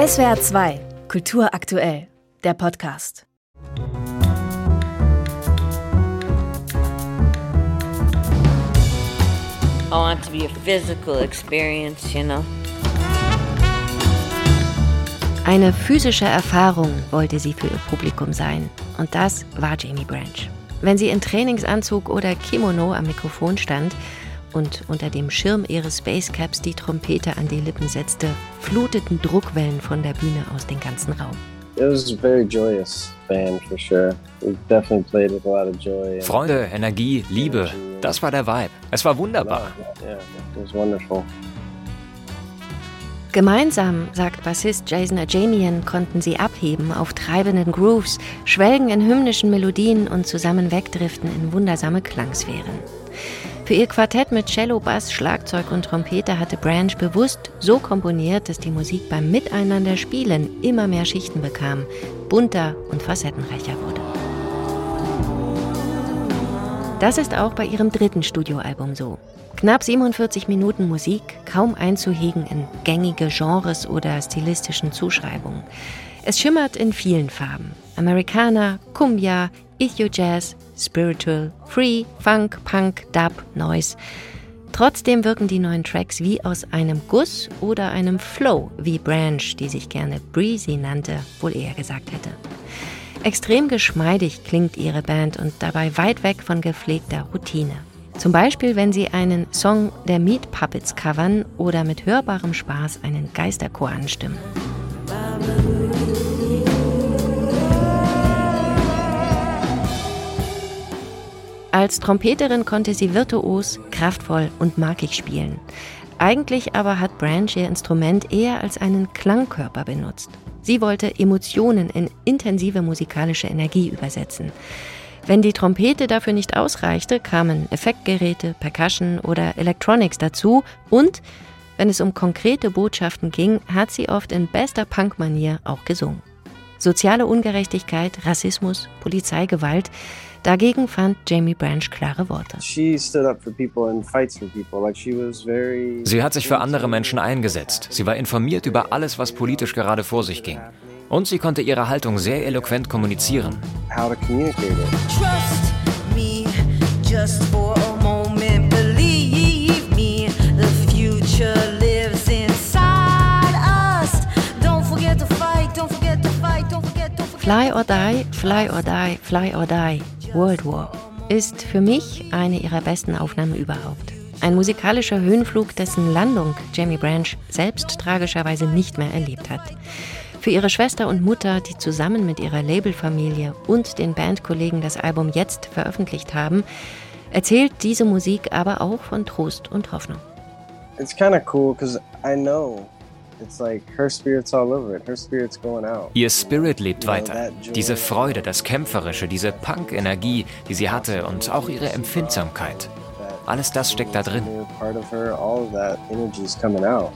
SWR 2, Kultur aktuell, der Podcast. I want it to be a physical experience, you know. Eine physische Erfahrung wollte sie für ihr Publikum sein. Und das war Jamie Branch. Wenn sie in Trainingsanzug oder Kimono am Mikrofon stand und unter dem Schirm ihres Spacecaps die Trompete an die Lippen setzte, fluteten Druckwellen von der Bühne aus den ganzen Raum. Freude, Energie, Liebe, das war der Vibe. Es war wunderbar. Gemeinsam, sagt Bassist Jason Ajamian, konnten sie abheben auf treibenden Grooves, schwelgen in hymnischen Melodien und zusammen wegdriften in wundersame Klangsphären. Für ihr Quartett mit Cello, Bass, Schlagzeug und Trompete hatte Branch bewusst so komponiert, dass die Musik beim Miteinander spielen immer mehr Schichten bekam, bunter und facettenreicher wurde. Das ist auch bei ihrem dritten Studioalbum so. Knapp 47 Minuten Musik, kaum einzuhegen in gängige Genres oder stilistischen Zuschreibungen. Es schimmert in vielen Farben. Americana, Cumbia, Ethio Jazz, Spiritual, Free, Funk, Punk, Dub, Noise. Trotzdem wirken die neuen Tracks wie aus einem Guss oder einem Flow, wie Branch, die sich gerne Breezy nannte, wohl eher gesagt hätte. Extrem geschmeidig klingt ihre Band und dabei weit weg von gepflegter Routine. Zum Beispiel, wenn sie einen Song der Meat Puppets covern oder mit hörbarem Spaß einen Geisterchor anstimmen. Als Trompeterin konnte sie virtuos, kraftvoll und markig spielen. Eigentlich aber hat Branch ihr Instrument eher als einen Klangkörper benutzt. Sie wollte Emotionen in intensive musikalische Energie übersetzen. Wenn die Trompete dafür nicht ausreichte, kamen Effektgeräte, Percussion oder Electronics dazu und, wenn es um konkrete Botschaften ging, hat sie oft in bester Punk-Manier auch gesungen. Soziale Ungerechtigkeit, Rassismus, Polizeigewalt, dagegen fand Jamie Branch klare Worte. Sie hat sich für andere Menschen eingesetzt. Sie war informiert über alles, was politisch gerade vor sich ging. Und sie konnte ihre Haltung sehr eloquent kommunizieren. Fly or Die, Fly or Die, Fly or Die, World War ist für mich eine ihrer besten Aufnahmen überhaupt. Ein musikalischer Höhenflug, dessen Landung Jamie Branch selbst tragischerweise nicht mehr erlebt hat. Für ihre Schwester und Mutter, die zusammen mit ihrer Labelfamilie und den Bandkollegen das Album jetzt veröffentlicht haben, erzählt diese Musik aber auch von Trost und Hoffnung. It's kind of cool because I know Ihr Spirit lebt weiter. Diese Freude, das Kämpferische, diese Punk-Energie, die sie hatte und auch ihre Empfindsamkeit. Alles das steckt da drin.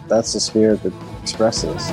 That's the spirit that expresses.